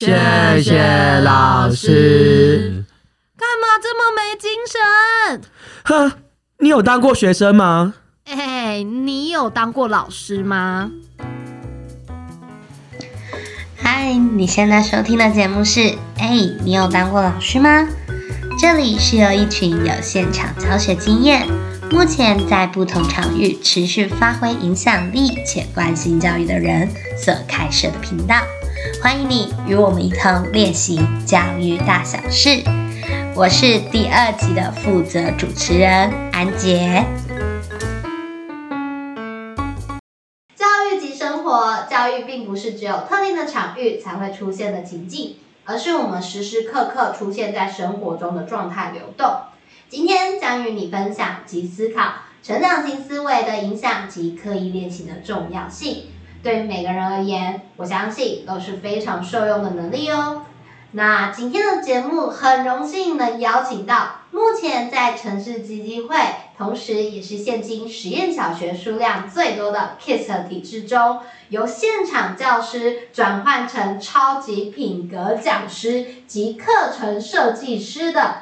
谢谢老师。干嘛这么没精神？哼，你有当过学生吗？哎，你有当过老师吗？嗨，你现在收听的节目是《哎，你有当过老师吗？》这里是由一群有现场教学经验，目前在不同场域持续发挥影响力且关心教育的人所开设的频道。欢迎你与我们一同练习教育大小事。我是第二集的负责主持人安杰。教育及生活，教育并不是只有特定的场域才会出现的情境，而是我们时时刻刻出现在生活中的状态流动。今天将与你分享及思考成长型思维的影响及刻意练习的重要性。对于每个人而言，我相信都是非常受用的能力哦。那今天的节目很荣幸能邀请到目前在城市基金会，同时也是现今实验小学数量最多的 KISS 体制中，由现场教师转换成超级品格讲师及课程设计师的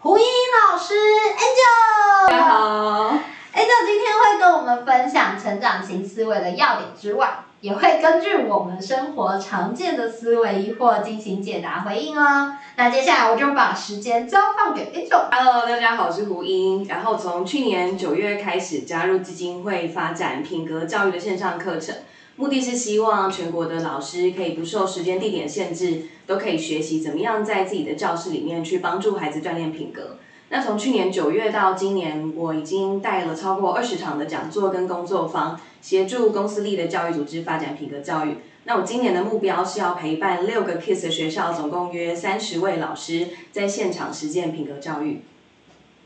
胡英老师 Angel。大家好。Angel 今天会跟我们分享成长型思维的要点之外，也会根据我们生活常见的思维疑惑进行解答回应哦。那接下来我就把时间交放给 Angel。Hello，大家好，我是胡英。然后从去年九月开始加入基金会，发展品格教育的线上课程，目的是希望全国的老师可以不受时间地点限制，都可以学习怎么样在自己的教室里面去帮助孩子锻炼品格。那从去年九月到今年，我已经带了超过二十场的讲座跟工作坊，协助公司立的教育组织发展品格教育。那我今年的目标是要陪伴六个 KISS 学校，总共约三十位老师，在现场实践品格教育。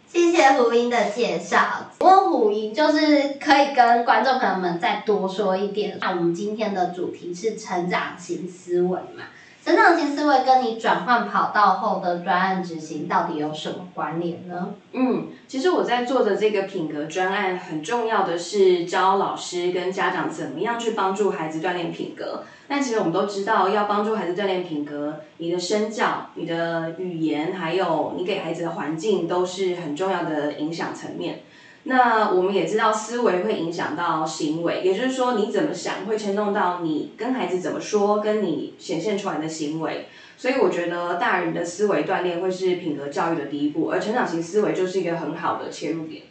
谢谢胡英的介绍。我胡英，就是可以跟观众朋友们再多说一点。那我们今天的主题是成长型思维嘛？成长型思维跟你转换跑道后的专案执行到底有什么关联呢？嗯，其实我在做的这个品格专案，很重要的是教老师跟家长怎么样去帮助孩子锻炼品格。但其实我们都知道，要帮助孩子锻炼品格，你的身教、你的语言，还有你给孩子的环境，都是很重要的影响层面。那我们也知道，思维会影响到行为，也就是说，你怎么想会牵动到你跟孩子怎么说，跟你显现出来的行为。所以我觉得，大人的思维锻炼会是品格教育的第一步，而成长型思维就是一个很好的切入点。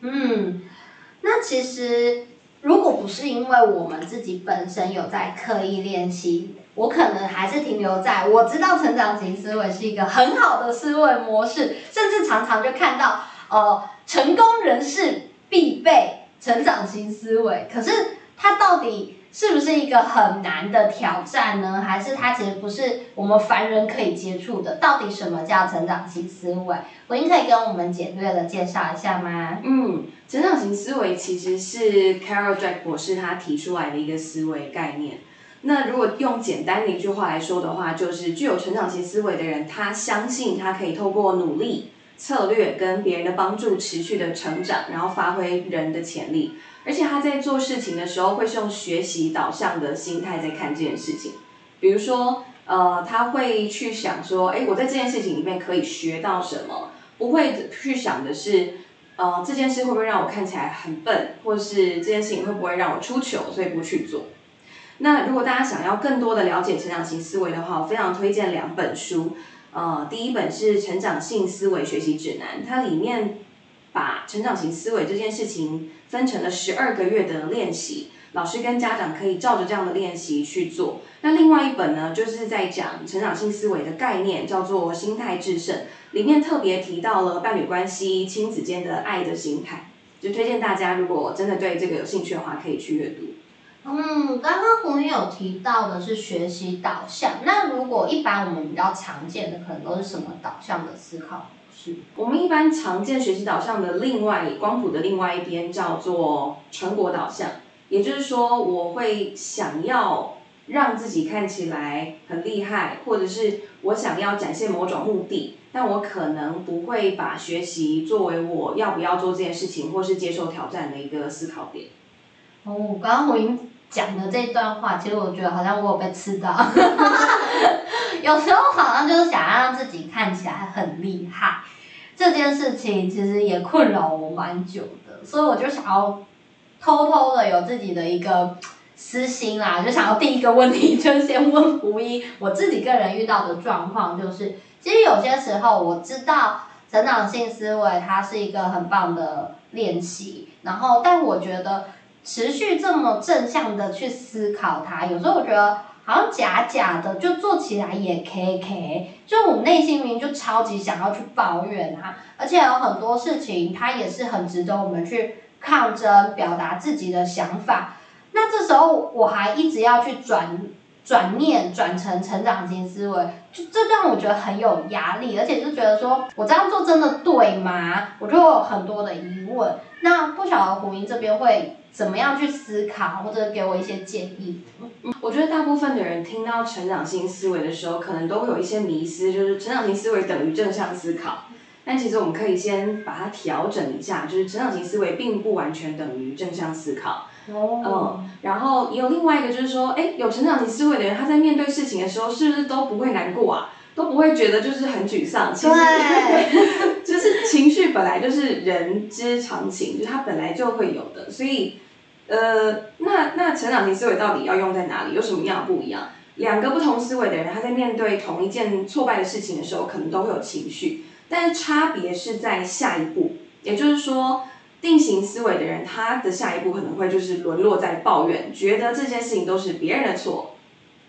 嗯，那其实如果不是因为我们自己本身有在刻意练习，我可能还是停留在我知道成长型思维是一个很好的思维模式，甚至常常就看到。呃，成功人士必备成长型思维，可是它到底是不是一个很难的挑战呢？还是它其实不是我们凡人可以接触的？到底什么叫成长型思维？我您可以跟我们简略的介绍一下吗？嗯，成长型思维其实是 Carol Dweck 博士他提出来的一个思维概念。那如果用简单的一句话来说的话，就是具有成长型思维的人，他相信他可以透过努力。策略跟别人的帮助持续的成长，然后发挥人的潜力，而且他在做事情的时候会是用学习导向的心态在看这件事情。比如说，呃，他会去想说，哎，我在这件事情里面可以学到什么？不会去想的是，呃，这件事会不会让我看起来很笨，或是这件事情会不会让我出糗，所以不去做。那如果大家想要更多的了解成长型思维的话，我非常推荐两本书。呃，第一本是《成长性思维学习指南》，它里面把成长型思维这件事情分成了十二个月的练习，老师跟家长可以照着这样的练习去做。那另外一本呢，就是在讲成长性思维的概念，叫做《心态制胜》，里面特别提到了伴侣关系、亲子间的爱的心态，就推荐大家如果真的对这个有兴趣的话，可以去阅读。嗯，刚刚胡云有提到的是学习导向，那如果一般我们比较常见的，可能都是什么导向的思考模式？我们一般常见学习导向的另外光谱的另外一边叫做成果导向，也就是说，我会想要让自己看起来很厉害，或者是我想要展现某种目的，但我可能不会把学习作为我要不要做这件事情或是接受挑战的一个思考点。哦，刚刚胡云讲的这段话，其实我觉得好像我有被刺到。有时候好像就是想要让自己看起来很厉害，这件事情其实也困扰我蛮久的，所以我就想要偷偷的有自己的一个私心啦，就想要第一个问题就先问胡一，我自己个人遇到的状况就是，其实有些时候我知道成长性思维它是一个很棒的练习，然后但我觉得持续这么正向的去思考它，有时候我觉得。好像假假的，就做起来也 K K，就我内心明明就超级想要去抱怨啊，而且有很多事情它也是很值得我们去抗争，表达自己的想法。那这时候我还一直要去转转念转成成长型思维，就这让我觉得很有压力，而且就觉得说我这样做真的对吗？我就有很多的疑问。那不晓得胡明这边会怎么样去思考，或者给我一些建议？我觉得大部分的人听到成长型思维的时候，可能都会有一些迷思，就是成长型思维等于正向思考。但其实我们可以先把它调整一下，就是成长型思维并不完全等于正向思考。哦，嗯，然后也有另外一个就是说，哎，有成长型思维的人，他在面对事情的时候，是不是都不会难过啊？都不会觉得就是很沮丧？其实对，就是情绪本来就是人之常情，就是它本来就会有的，所以，呃，那那成长型思维到底要用在哪里？有什么样的不一样？两个不同思维的人，他在面对同一件挫败的事情的时候，可能都会有情绪，但是差别是在下一步，也就是说，定型思维的人，他的下一步可能会就是沦落在抱怨，觉得这件事情都是别人的错，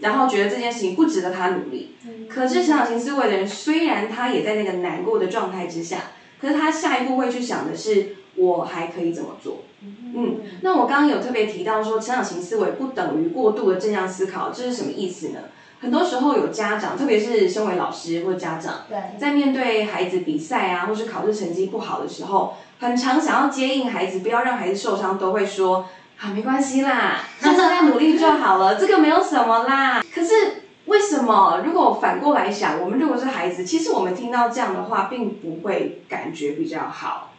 然后觉得这件事情不值得他努力。可是成长型思维的人，虽然他也在那个难过的状态之下，可是他下一步会去想的是，我还可以怎么做？嗯，那我刚刚有特别提到说，成长型思维不等于过度的正向思考，这是什么意思呢？很多时候有家长，特别是身为老师或家长，对，在面对孩子比赛啊，或是考试成绩不好的时候，很常想要接应孩子，不要让孩子受伤，都会说啊，没关系啦，下次再努力就好了，这个没有什么啦。可是为什么？如果反过来想，我们如果是孩子，其实我们听到这样的话，并不会感觉比较好。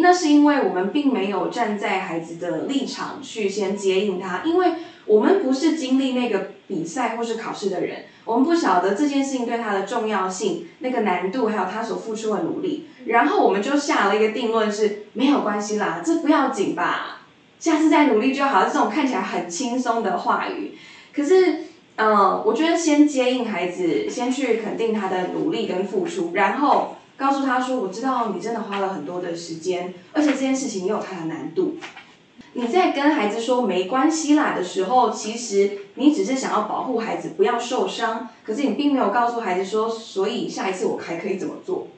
那是因为我们并没有站在孩子的立场去先接应他，因为我们不是经历那个比赛或是考试的人，我们不晓得这件事情对他的重要性、那个难度，还有他所付出的努力，然后我们就下了一个定论是没有关系啦，这不要紧吧，下次再努力就好。这种看起来很轻松的话语，可是，嗯，我觉得先接应孩子，先去肯定他的努力跟付出，然后。告诉他说：“我知道你真的花了很多的时间，而且这件事情也有它的难度。你在跟孩子说没关系啦的时候，其实你只是想要保护孩子不要受伤，可是你并没有告诉孩子说，所以下一次我还可以怎么做。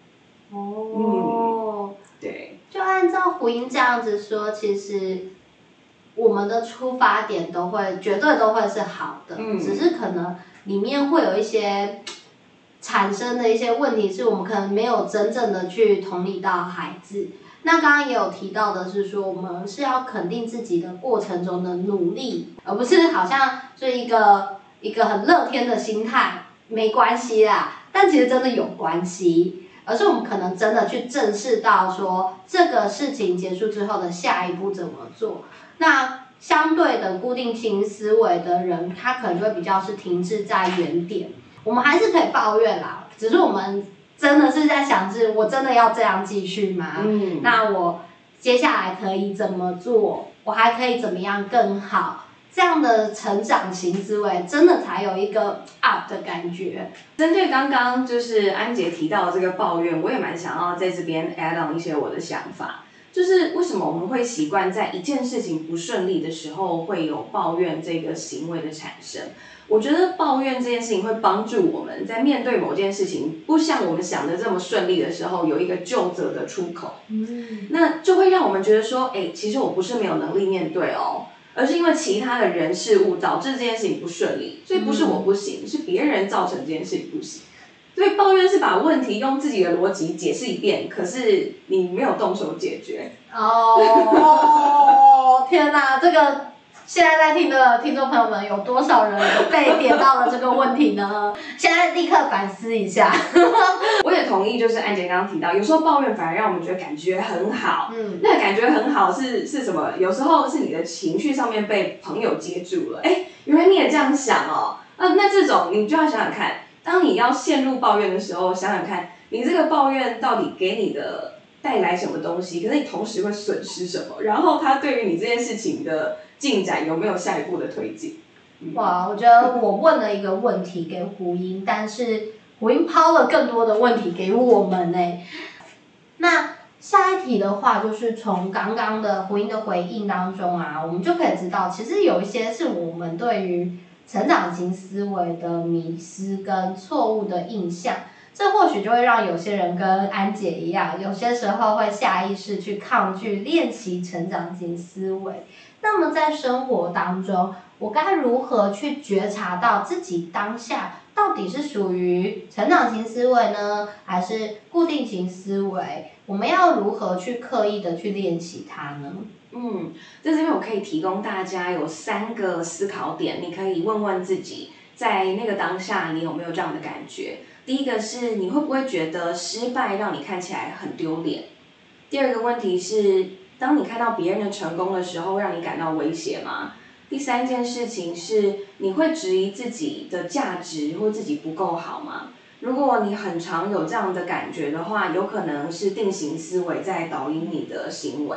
哦，对，就按照胡英这样子说，其实我们的出发点都会绝对都会是好的，嗯只是可能里面会有一些产生的一些问题，是我们可能没有真正的去同理到孩子。那刚刚也有提到的是说，我们是要肯定自己的过程中的努力，而不是好像是一个一个很乐天的心态，没关系啦。但其实真的有关系，而是我们可能真的去正视到说这个事情结束之后的下一步怎么做。那相对的固定型思维的人，他可能就会比较是停滞在原点。我们还是可以抱怨啦，只是我们真的是在想是，我真的要这样继续吗？嗯，那我接下来可以怎么做？我还可以怎么样更好？这样的成长型思维，真的才有一个 up 的感觉。针对刚刚就是安杰提到的这个抱怨，我也蛮想要在这边 add on 一些我的想法。就是为什么我们会习惯在一件事情不顺利的时候会有抱怨这个行为的产生？我觉得抱怨这件事情会帮助我们在面对某件事情不像我们想的这么顺利的时候，有一个就责的出口。嗯，那就会让我们觉得说，哎，其实我不是没有能力面对哦，而是因为其他的人事物导致这件事情不顺利，所以不是我不行，是别人造成这件事情不行。所以抱怨是把问题用自己的逻辑解释一遍，可是你没有动手解决。哦，天哪，这个现在在听的听众朋友们，有多少人被点到了这个问题呢？现在立刻反思一下。我也同意，就是安杰刚刚提到，有时候抱怨反而让我们觉得感觉很好。嗯，那个感觉很好是是什么？有时候是你的情绪上面被朋友接住了。哎，原来你也这样想哦。啊，那这种你就要想想看，当你要陷入抱怨的时候，想想看你这个抱怨到底给你的带来什么东西，可是你同时会损失什么？然后它对于你这件事情的进展有没有下一步的推进？哇，我觉得我问了一个问题给胡英，但是胡英抛了更多的问题给我们呢。那下一题的话，就是从刚刚的胡英的回应当中啊，我们就可以知道，其实有一些是我们对于成长型思维的迷失跟错误的印象。这或许就会让有些人跟安姐一样，有些时候会下意识去抗拒练习成长型思维。那么在生活当中，我该如何去觉察到自己当下到底是属于成长型思维呢，还是固定型思维？我们要如何去刻意的去练习它呢？嗯，在这边我可以提供大家有三个思考点，你可以问问自己，在那个当下你有没有这样的感觉？第一个是你会不会觉得失败让你看起来很丢脸？第二个问题是，当你看到别人的成功的时候，让你感到威胁吗？第三件事情是，你会质疑自己的价值或自己不够好吗？如果你很常有这样的感觉的话，有可能是定型思维在导引你的行为。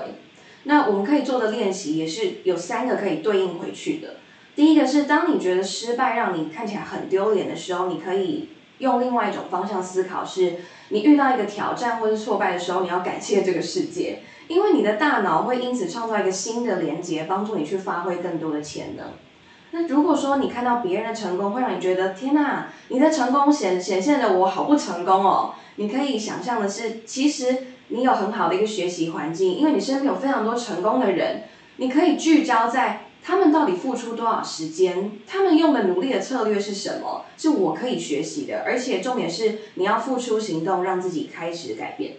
那我们可以做的练习也是有三个可以对应回去的。第一个是，当你觉得失败让你看起来很丢脸的时候，你可以。用另外一种方向思考，是你遇到一个挑战或是挫败的时候，你要感谢这个世界，因为你的大脑会因此创造一个新的连接，帮助你去发挥更多的潜能。那如果说你看到别人的成功，会让你觉得天哪，你的成功显显现的我好不成功哦，你可以想象的是，其实你有很好的一个学习环境，因为你身边有非常多成功的人，你可以聚焦在。他们到底付出多少时间？他们用的努力的策略是什么？是我可以学习的，而且重点是你要付出行动，让自己开始改变。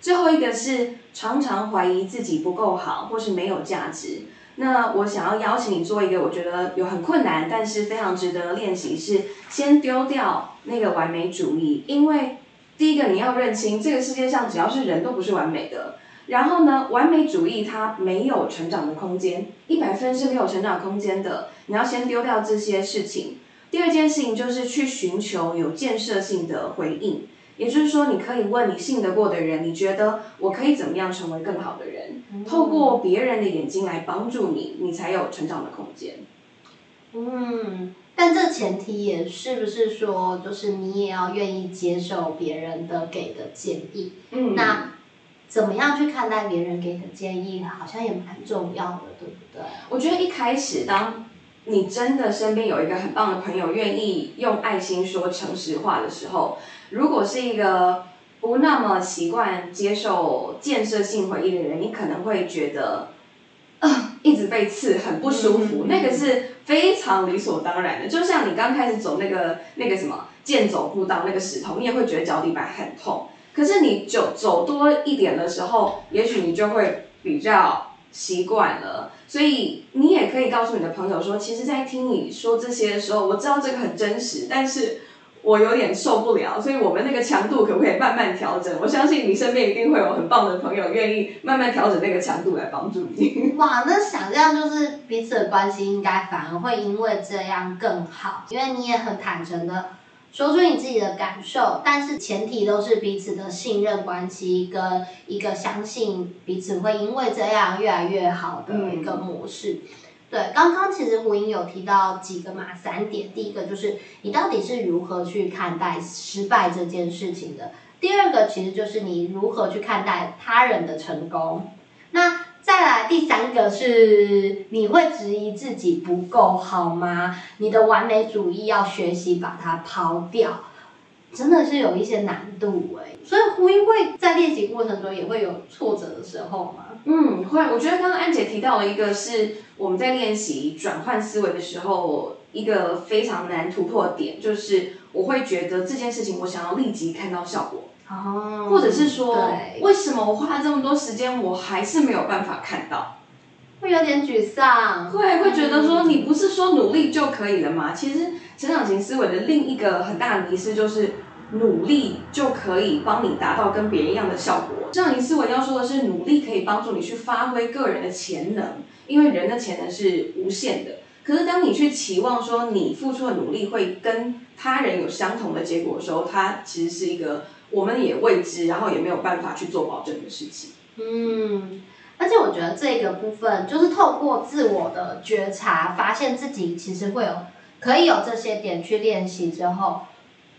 最后一个是常常怀疑自己不够好，或是没有价值。那我想要邀请你做一个我觉得有很困难，但是非常值得练习，是先丢掉那个完美主义。因为第一个你要认清，这个世界上只要是人都不是完美的。然后呢，完美主义它没有成长的空间，一百分是没有成长空间的。你要先丢掉这些事情。第二件事情就是去寻求有建设性的回应，也就是说，你可以问你信得过的人，你觉得我可以怎么样成为更好的人？透过别人的眼睛来帮助你，你才有成长的空间。嗯，但这前提也是不是说，就是你也要愿意接受别人的给的建议？嗯，那。怎么样去看待别人给的建议，好像也蛮重要的，对不对？我觉得一开始，当你真的身边有一个很棒的朋友，愿意用爱心说诚实话的时候，如果是一个不那么习惯接受建设性回忆的人，你可能会觉得，呃，一直被刺很不舒服。那个是非常理所当然的，就像你刚开始走那个那个什么健走步道，那个石头，你也会觉得脚底板很痛。可是你走走多一点的时候，也许你就会比较习惯了。所以你也可以告诉你的朋友说，其实，在听你说这些的时候，我知道这个很真实，但是我有点受不了。所以，我们那个强度可不可以慢慢调整？我相信你身边一定会有很棒的朋友，愿意慢慢调整那个强度来帮助你。哇，那想这样就是彼此的关系应该反而会因为这样更好，因为你也很坦诚的。说出你自己的感受，但是前提都是彼此的信任关系跟一个相信彼此会因为这样越来越好的一个模式。对，刚刚其实胡英有提到几个嘛，三点，第一个就是你到底是如何去看待失败这件事情的，第二个其实就是你如何去看待他人的成功，那。再来第三个是，你会质疑自己不够好吗？你的完美主义要学习把它抛掉，真的是有一些难度哎。所以胡英会在练习过程中也会有挫折的时候吗？嗯，会。我觉得刚刚安姐提到了一个是我们在练习转换思维的时候一个非常难突破点，就是我会觉得这件事情我想要立即看到效果。哦，或者是说，为什么我花了这么多时间，我还是没有办法看到？会有点沮丧。会会觉得说你不是说努力就可以了吗？其实成长型思维的另一个很大的迷失就是努力就可以帮你达到跟别人一样的效果。成长型思维要说的是努力可以帮助你去发挥个人的潜能，因为人的潜能是无限的。可是当你去期望说你付出的努力会跟他人有相同的结果的时候，它其实是一个我们也未知，然后也没有办法去做保证的事情。嗯，而且我觉得这个部分就是透过自我的觉察，发现自己其实会有可以有这些点去练习之后，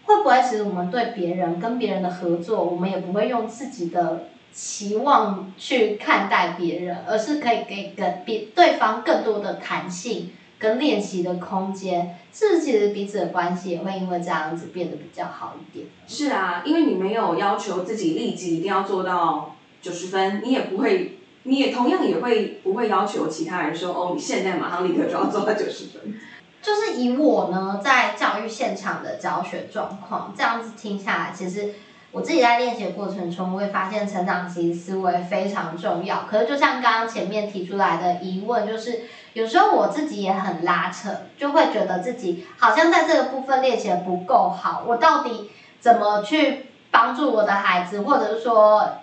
会不会其实我们对别人跟别人的合作，我们也不会用自己的期望去看待别人，而是可以给跟别对方更多的弹性跟练习的空间，是不是其实彼此的关系也会因为这样子变得比较好一点？是啊，因为你没有要求自己立即一定要做到九十分，你也不会，你也同样也会不会要求其他人说，哦，你现在马上立刻就要做到九十分。就是以我呢在教育现场的教学状况，这样子听下来，其实我自己在练习的过程中，我会发现成长型思维非常重要。可是就像刚刚前面提出来的疑问，就是有时候我自己也很拉扯，就会觉得自己好像在这个部分练习的不够好，我到底怎么去帮助我的孩子，或者是说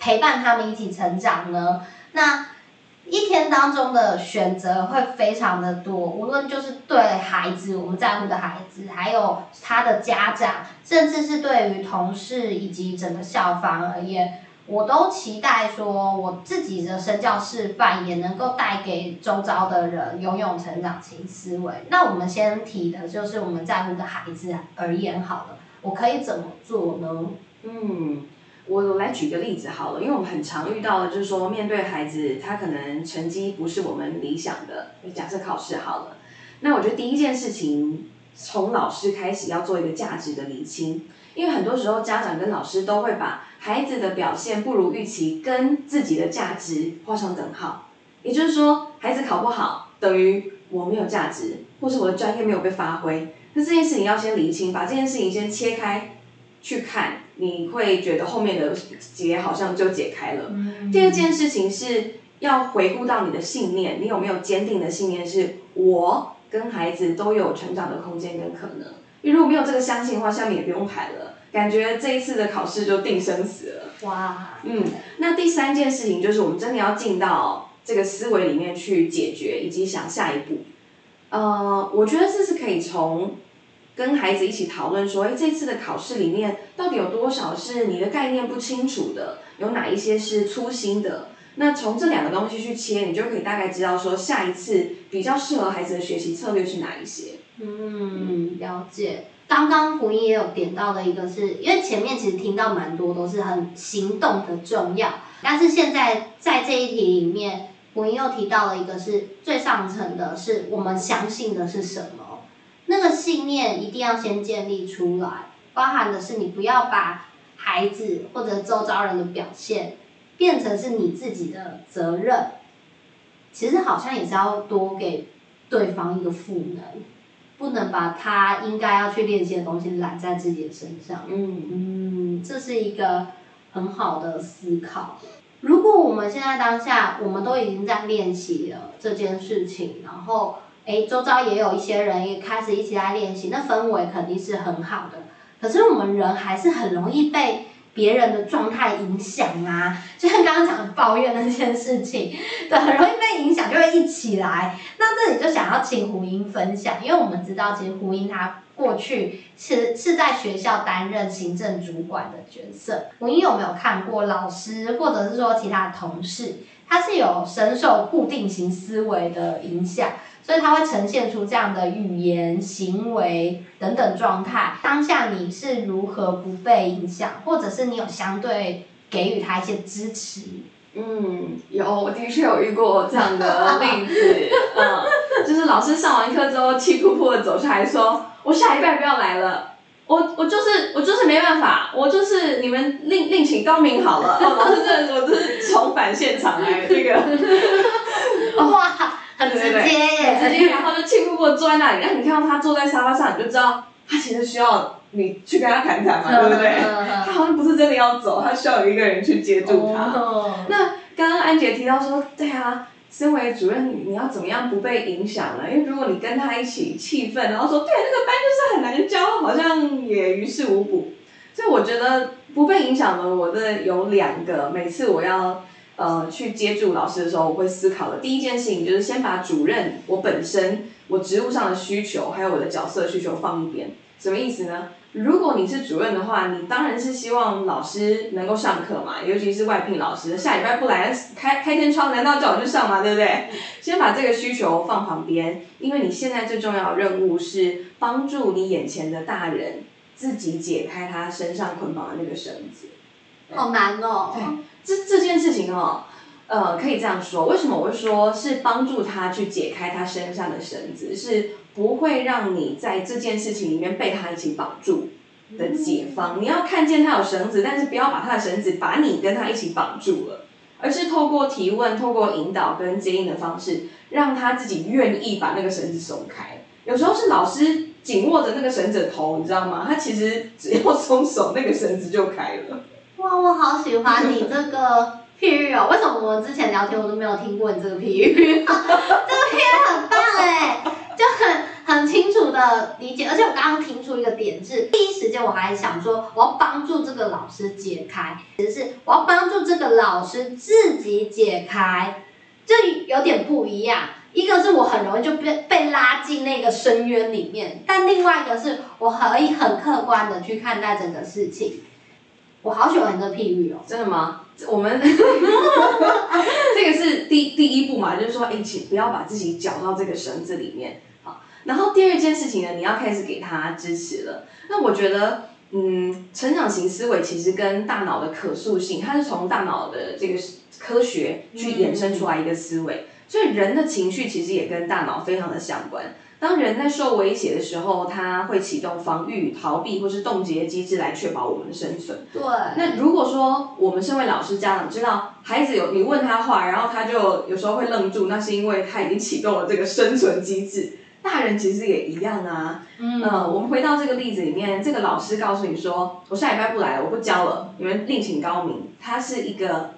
陪伴他们一起成长呢？那一天当中的选择会非常的多，无论就是对孩子我们在乎的孩子，还有他的家长，甚至是对于同事以及整个校方而言，我都期待说我自己的身教示范也能够带给周遭的人拥有成长型思维。那我们先提的就是我们在乎的孩子而言好了，我可以怎么做呢？嗯，我我来举个例子好了，因为我们很常遇到的就是说，面对孩子，他可能成绩不是我们理想的，假设考试好了，那我觉得第一件事情，从老师开始要做一个价值的厘清，因为很多时候家长跟老师都会把孩子的表现不如预期跟自己的价值画上等号，也就是说，孩子考不好等于我没有价值，或是我的专业没有被发挥，那这件事情要先厘清，把这件事情先切开去看，你会觉得后面的结好像就解开了。第二件事情是要回顾到你的信念，你有没有坚定的信念是我跟孩子都有成长的空间跟可能？因为如果没有这个相信的话，下面也不用排了，感觉这一次的考试就定生死了。哇，嗯，那第三件事情就是我们真的要进到这个思维里面去解决，以及想下一步。呃，我觉得这是可以从跟孩子一起讨论说，哎，这次的考试里面到底有多少是你的概念不清楚的，有哪一些是粗心的？那从这两个东西去切，你就可以大概知道说下一次比较适合孩子的学习策略是哪一些。嗯，了解。刚刚胡英也有点到的一个是，因为前面其实听到蛮多都是很行动的重要，但是现在在这一题里面，胡英又提到了一个是最上层的，是我们相信的是什么？那个信念一定要先建立出来，包含的是你不要把孩子或者周遭人的表现变成是你自己的责任，其实好像也是要多给对方一个赋能。不能把他应该要去练习的东西揽在自己的身上。嗯嗯，这是一个很好的思考。如果我们现在当下，我们都已经在练习了这件事情，然后诶，周遭也有一些人也开始一起在练习，那氛围肯定是很好的。可是我们人还是很容易被别人的状态影响啊，就像刚刚讲的抱怨那件事情，对，很容易被影响，就会一起来。那这里就想要请胡英分享，因为我们知道，其实胡英他过去是是在学校担任行政主管的角色。胡英有没有看过老师或者是说其他同事，他是有深受固定型思维的影响？所以它会呈现出这样的语言、行为等等状态。当下你是如何不被影响，或者是你有相对给予他一些支持？嗯，有，我的确有遇过这样的例子。嗯，就是老师上完课之后气呼呼的走出来说：“我下一拜不要来了。”我我就是我就是没办法，我就是你们另另请高明好了。哦，老师真的，我就是重返现场来这个。哇！很直接耶，直接，然后就气呼呼坐在那里，然后你看到他坐在沙发上，你就知道他其实需要你去跟他谈谈嘛，对不对？他好像不是真的要走，他需要有一个人去接住他。那刚刚安杰提到说，对啊，身为主任，你你要怎么样不被影响呢？因为如果你跟他一起气愤，然后说对那个班就是很难教，好像也于事无补。所以我觉得不被影响的，我的有两个，每次我要呃去接触老师的时候，我会思考的第一件事情就是先把主任我本身我职务上的需求，还有我的角色需求放一边。什么意思呢？如果你是主任的话，你当然是希望老师能够上课嘛，尤其是外聘老师，下礼拜不来开开天窗，难道叫我去上吗？对不对？先把这个需求放旁边，因为你现在最重要的任务是帮助你眼前的大人自己解开他身上捆绑的那个绳子。好难哦。对，这这件事情哦，呃，可以这样说，为什么我会说是帮助他去解开他身上的绳子，是不会让你在这件事情里面被他一起绑住的解方。你要看见他有绳子，但是不要把他的绳子把你跟他一起绑住了，而是透过提问、透过引导跟接应的方式，让他自己愿意把那个绳子松开。有时候是老师紧握着那个绳子的头，你知道吗？他其实只要松手，那个绳子就开了。哇，我好喜欢你这个譬喻哦！为什么我们之前聊天我都没有听过你这个譬喻？这个譬喻很棒哎，就很很清楚的理解。而且我刚刚听出一个点是，第一时间我还想说我要帮助这个老师解开，其实是我要帮助这个老师自己解开，这有点不一样。一个是我很容易就被被拉进那个深渊里面，但另外一个是我可以很客观的去看待整个事情。我好喜欢这譬喻哦。真的吗？我们 这个是第第一步嘛，就是说，哎，请不要把自己搅到这个绳子里面。好，然后第二件事情呢，你要开始给他支持了。那我觉得，嗯，成长型思维其实跟大脑的可塑性，它是从大脑的这个科学去衍生出来一个思维，所以人的情绪其实也跟大脑非常的相关。当人在受威胁的时候，他会启动防御、逃避或是冻结机制来确保我们的生存。对。那如果说我们身为老师、家长知道孩子有你问他话，然后他就有时候会愣住，那是因为他已经启动了这个生存机制。大人其实也一样啊。嗯。呃，我们回到这个例子里面，这个老师告诉你说：“我下礼拜不来了，我不教了，你们另请高明。”他是一个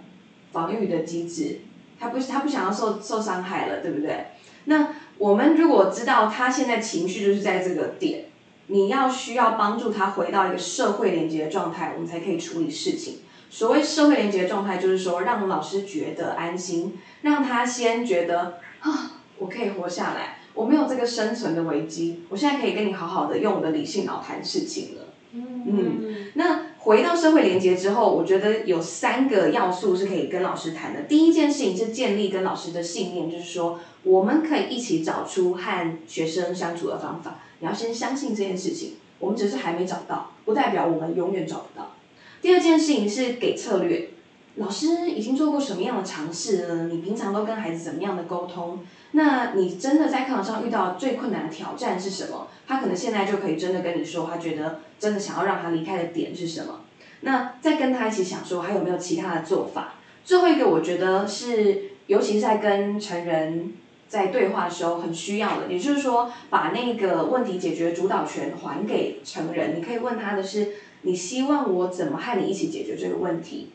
防御的机制，他不他不想要受受伤害了，对不对？那。我们如果知道他现在情绪就是在这个点，你要需要帮助他回到一个社会连接的状态，我们才可以处理事情。所谓社会连接的状态，就是说让老师觉得安心，让他先觉得啊，我可以活下来，我没有这个生存的危机，我现在可以跟你好好的用我的理性脑谈事情了。嗯，那回到社会连接之后，我觉得有三个要素是可以跟老师谈的。第一件事情是建立跟老师的信念，就是说。我们可以一起找出和学生相处的方法。你要先相信这件事情，我们只是还没找到，不代表我们永远找不到。第二件事情是给策略，老师已经做过什么样的尝试呢？你平常都跟孩子怎么样的沟通？那你真的在课堂上遇到最困难的挑战是什么？他可能现在就可以真的跟你说，他觉得真的想要让他离开的点是什么？那再跟他一起想说，还有没有其他的做法？最后一个，我觉得是，尤其是在跟成人。在对话的时候很需要的，也就是说，把那个问题解决主导权还给成人。你可以问他的是：你希望我怎么和你一起解决这个问题？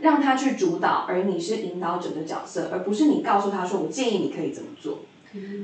让他去主导，而你是引导者的角色，而不是你告诉他说：我建议你可以怎么做。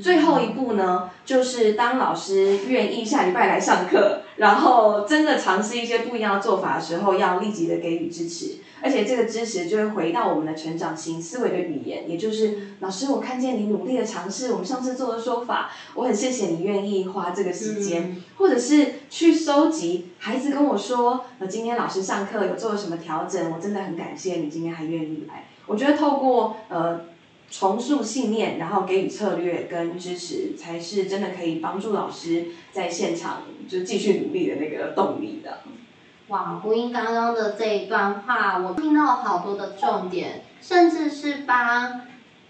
最后一步呢，就是当老师愿意下礼拜来上课，然后真的尝试一些不一样的做法的时候，要立即的给予支持。而且这个支持就会回到我们的成长型思维的语言，也就是老师，我看见你努力的尝试我们上次做的说法，我很谢谢你愿意花这个时间，或者是去收集孩子跟我说，呃，今天老师上课有做了什么调整，我真的很感谢你今天还愿意来。我觉得透过呃重塑信念，然后给予策略跟支持，才是真的可以帮助老师在现场就继续努力的那个动力的。哇，胡英刚刚的这一段话，我听到好多的重点，甚至是帮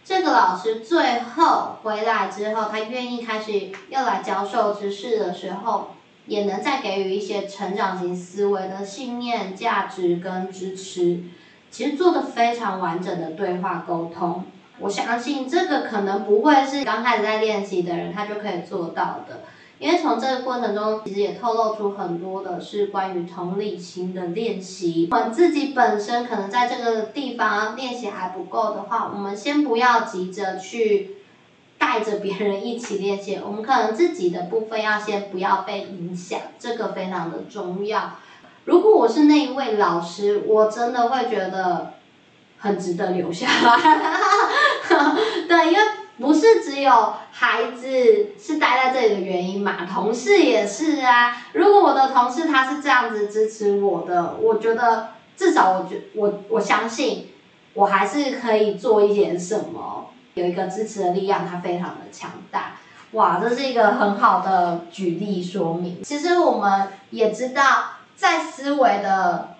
这个老师最后回来之后，他愿意开始又来教授知识的时候，也能再给予一些成长型思维的信念、价值跟支持。其实做的非常完整的对话沟通，我相信这个可能不会是刚开始在练习的人他就可以做到的。因为从这个过程中，其实也透露出很多的是关于同理心的练习。我们自己本身可能在这个地方练习还不够的话，我们先不要急着去带着别人一起练习，我们可能自己的部分要先不要被影响，这个非常的重要。如果我是那一位老师，我真的会觉得很值得留下来。对，因为不是只有孩子是待在这里的原因嘛，同事也是啊。如果我的同事他是这样子支持我的，我觉得至少我觉我我相信我还是可以做一点什么，有一个支持的力量，它非常的强大。哇，这是一个很好的举例说明。其实我们也知道，在思维的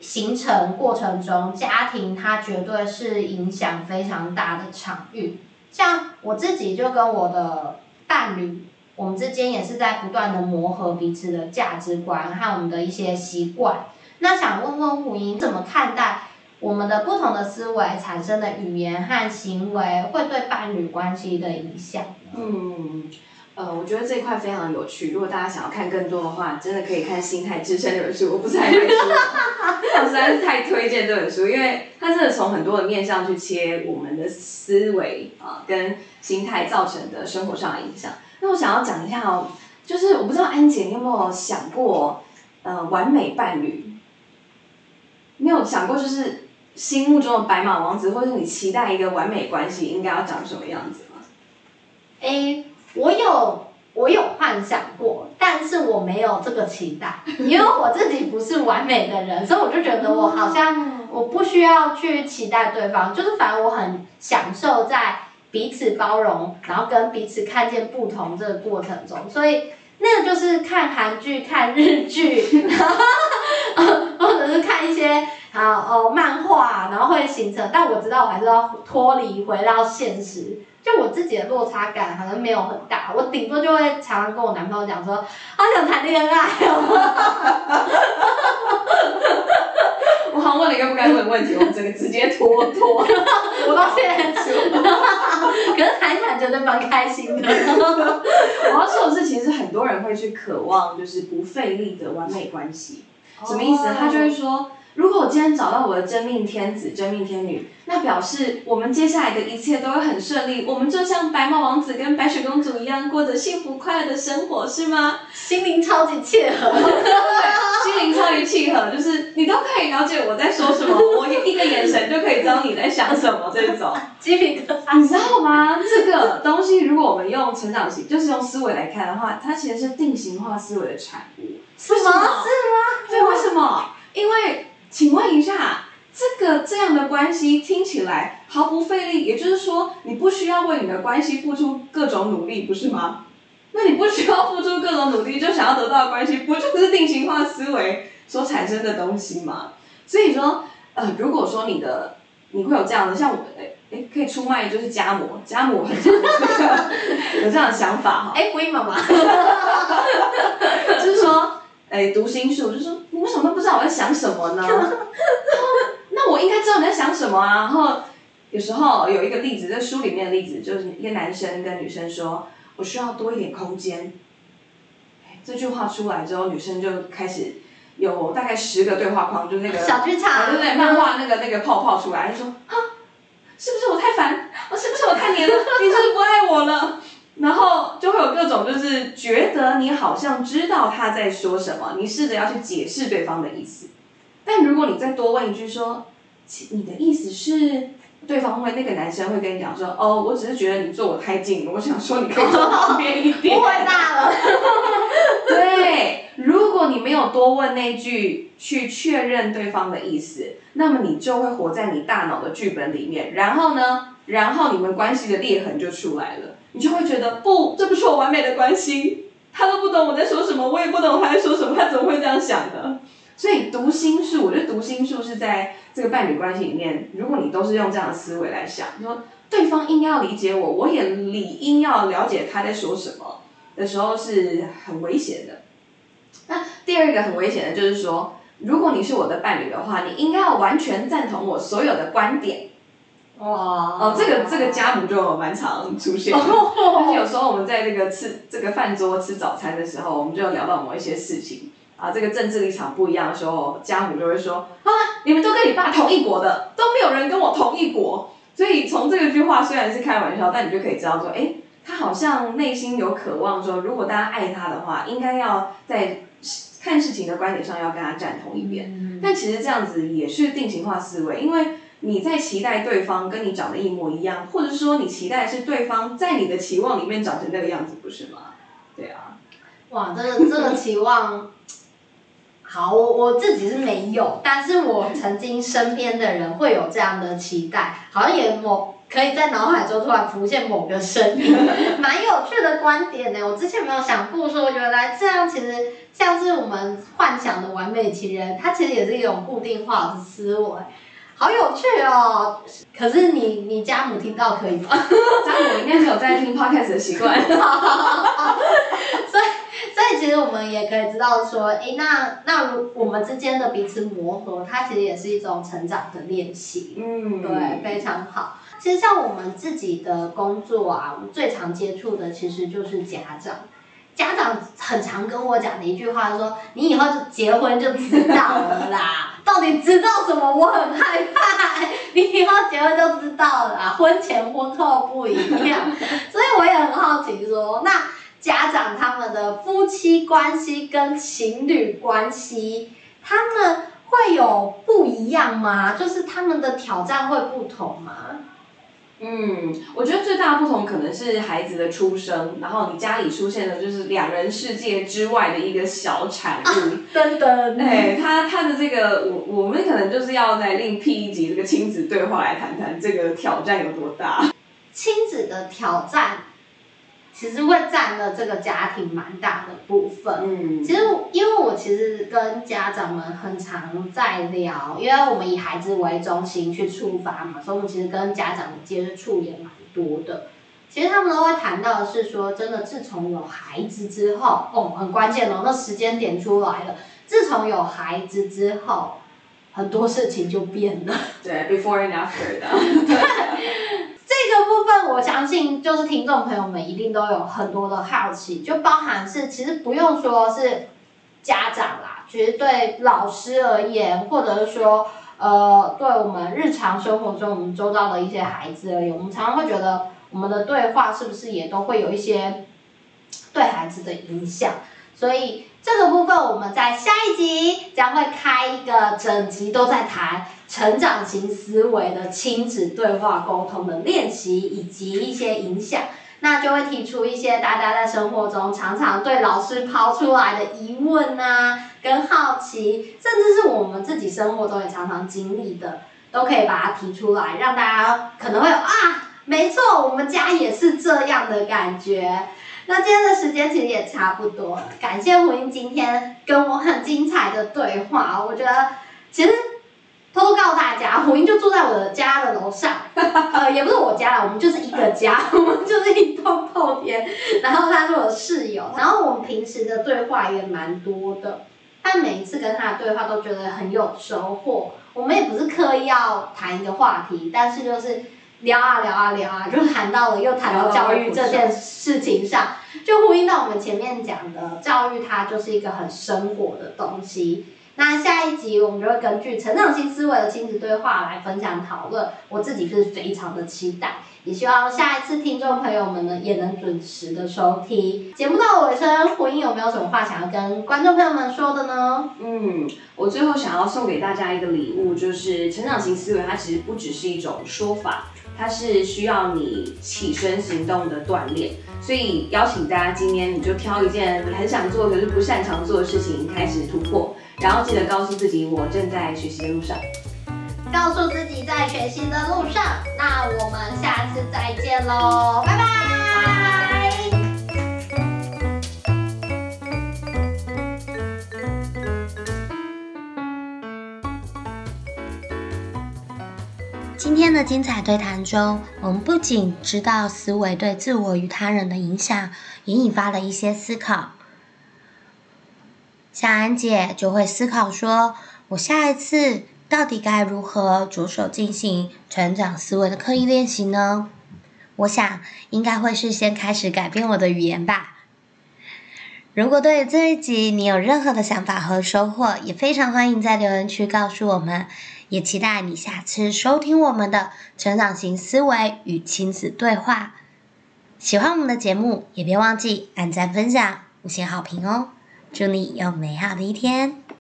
形成过程中，家庭它绝对是影响非常大的场域。像我自己就跟我的伴侣，我们之间也是在不断的磨合彼此的价值观和我们的一些习惯。那想问问胡英，怎么看待我们的不同的思维产生的语言和行为会对伴侣关系的影响？嗯，呃，我觉得这一块非常有趣。如果大家想要看更多的话，真的可以看《心态支撑》这本书。我不是太卖书，我实在是太推荐这本书，因为它真的从很多的面向去切我们的思维啊，跟心态造成的生活上的影响。那我想要讲一下哦，就是我不知道安姐你有没有想过，呃，完美伴侣？你有想过就是心目中的白马王子，或者你期待一个完美关系应该要长什么样子吗？？A，我有我有幻想过，但是我没有这个期待，因为我自己不是完美的人，所以我就觉得我好像我不需要去期待对方，就是反正我很享受在彼此包容，然后跟彼此看见不同这个过程中，所以那个就是看韩剧、看日剧，然后或者是看一些啊哦漫画，然后会形成，但我知道我还是要脱离回到现实。就我自己的落差感好像没有很大，我顶多就会常常跟我男朋友讲说，好想谈恋爱哦。我好像问了一个不该问的问题，我们整个直接拖拖，我到现在出，可是谈一谈觉得蛮开心的。我要说的是，其实很多人会去渴望就是不费力的完美关系，什么意思？他就会说。如果我今天找到我的真命天子、真命天女，那表示我们接下来的一切都会很顺利，我们就像白马王子跟白雪公主一样，过着幸福快乐的生活，是吗？心灵超级契合，对，心灵超级契合，就是你都可以了解我在说什么，我一个眼神就可以知道你在想什么，这种鸡皮疙瘩，你知道吗？这个东西，如果我们用成长型，就是用思维来看的话，它其实是定型化思维的产物。是吗？是吗？对，为什么？因为。请问一下，这个这样的关系听起来毫不费力，也就是说，你不需要为你的关系付出各种努力，不是吗？那你不需要付出各种努力就想要得到的关系，不就是定型化思维所产生的东西吗？所以说，呃，如果说你的你会有这样的，像我，哎哎，可以出卖就是家模，家模很有这样的想法哈。哎，回妈妈，就是说。哎，读心术就是说你为什么都不知道我在想什么呢？那我应该知道你在想什么啊。然后有时候有一个例子，在书里面的例子，就是一个男生跟女生说：“我需要多一点空间。”这句话出来之后，女生就开始有大概十个对话框，就那个小剧场，对不对？漫画那个那个泡泡出来，就说：“哈，是不是我太烦？我是不是我太黏了？你是不是不爱我了？”然后就会有各种，就是觉得你好像知道他在说什么，你试着要去解释对方的意思。但如果你再多问一句说，你的意思是，对方会那个男生会跟你讲说，哦，我只是觉得你坐我太近了，我想说你可以坐旁边一点。误会大了。对，如果你没有多问那句去确认对方的意思，那么你就会活在你大脑的剧本里面。然后呢，然后你们关系的裂痕就出来了。你就会觉得不，这不是我完美的关心，他都不懂我在说什么，我也不懂他在说什么，他怎么会这样想的？所以读心术，我觉得读心术是在这个伴侣关系里面，如果你都是用这样的思维来想，说对方应该要理解我，我也理应要了解他在说什么的时候，是很危险的。那第二个很危险的就是说，如果你是我的伴侣的话，你应该要完全赞同我所有的观点。哇，哦，这个这个家母就蛮常出现的，就是有时候我们在这个吃这个饭桌吃早餐的时候，我们就聊到某一些事情啊，这个政治立场不一样的时候，家母就会说啊，你们都跟你爸同一国的，都没有人跟我同一国。所以从这个句话虽然是开玩笑，但你就可以知道说，哎，他好像内心有渴望说，如果大家爱他的话，应该要在看事情的观点上要跟他站同一边。但其实这样子也是定型化思维，因为你在期待对方跟你长得一模一样，或者说你期待是对方在你的期望里面长成那个样子，不是吗？对啊。哇，这个这个期望，好，我我自己是没有，但是我曾经身边的人会有这样的期待，好像也某可以在脑海中突然浮现某个声音，蛮有趣的观点呢。我之前没有想过说，原来这样其实像是我们幻想的完美情人，它其实也是一种固定化的思维。好有趣哦！可是你你家母听到可以吗？家母应该没有在听 podcast 的习惯。所以所以其实我们也可以知道说，诶，那那我们之间的彼此磨合，它其实也是一种成长的练习。嗯，对，非常好。其实像我们自己的工作啊，我们最常接触的其实就是家长。家长很常跟我讲的一句话说：“你以后就结婚就知道了啦。”到底知道什么？我很害怕。你以后结婚就知道了，婚前婚后不一样。所以我也很好奇，说那家长他们的夫妻关系跟情侣关系，他们会有不一样吗？就是他们的挑战会不同吗？嗯，我觉得最大的不同可能是孩子的出生，然后你家里出现的就是两人世界之外的一个小产物。噔噔，哎，他他的这个，我我们可能就是要再另辟一集这个亲子对话来谈谈这个挑战有多大。亲子的挑战。其实会占了这个家庭蛮大的部分。嗯，其实因为我其实跟家长们很常在聊，因为我们以孩子为中心去出发嘛，所以我们其实跟家长的接触也蛮多的。其实他们都会谈到的是说，真的自从有孩子之后，哦，很关键哦，那时间点出来了。自从有孩子之后，很多事情就变了。对，before and after 的。这个部分，我相信就是听众朋友们一定都有很多的好奇，就包含是其实不用说是家长啦，其实对老师而言，或者是说呃，对我们日常生活中我们周遭的一些孩子而言，我们常常会觉得我们的对话是不是也都会有一些对孩子的影响，所以这个部分我们在下一集将会开一个整集都在谈。成长型思维的亲子对话沟通的练习以及一些影响，那就会提出一些大家在生活中常常对老师抛出来的疑问啊，跟好奇，甚至是我们自己生活中也常常经历的，都可以把它提出来，让大家可能会有啊，没错，我们家也是这样的感觉。那今天的时间其实也差不多，感谢胡英今天跟我很精彩的对话，我觉得其实。偷偷告诉大家，胡英就住在我的家的楼上，呃，也不是我家了，我们就是一个家，我们就是一栋透天。然后他是我室友，然后我们平时的对话也蛮多的，但每一次跟他的对话都觉得很有收获。我们也不是刻意要谈一个话题，但是就是聊啊聊啊聊啊，就谈到了又谈到教育这件事情上，就呼应到我们前面讲的，教育它就是一个很生活的东西。那下一集我们就会根据成长型思维的亲子对话来分享讨论，我自己是非常的期待，也希望下一次听众朋友们呢也能准时的收听。节目到尾声，胡英有没有什么话想要跟观众朋友们说的呢？嗯，我最后想要送给大家一个礼物，就是成长型思维，它其实不只是一种说法，它是需要你起身行动的锻炼。所以邀请大家今天你就挑一件你很想做可是不擅长做的事情开始突破。然后记得告诉自己，我正在学习的路上。告诉自己在学习的路上。那我们下次再见喽，拜拜。今天的精彩对谈中，我们不仅知道思维对自我与他人的影响，也引发了一些思考。像安姐就会思考说：“我下一次到底该如何着手进行成长思维的刻意练习呢？我想应该会是先开始改变我的语言吧。如果对这一集你有任何的想法和收获，也非常欢迎在留言区告诉我们。也期待你下次收听我们的成长型思维与亲子对话。喜欢我们的节目，也别忘记按赞、分享、五星好评哦！祝你有美好的一天。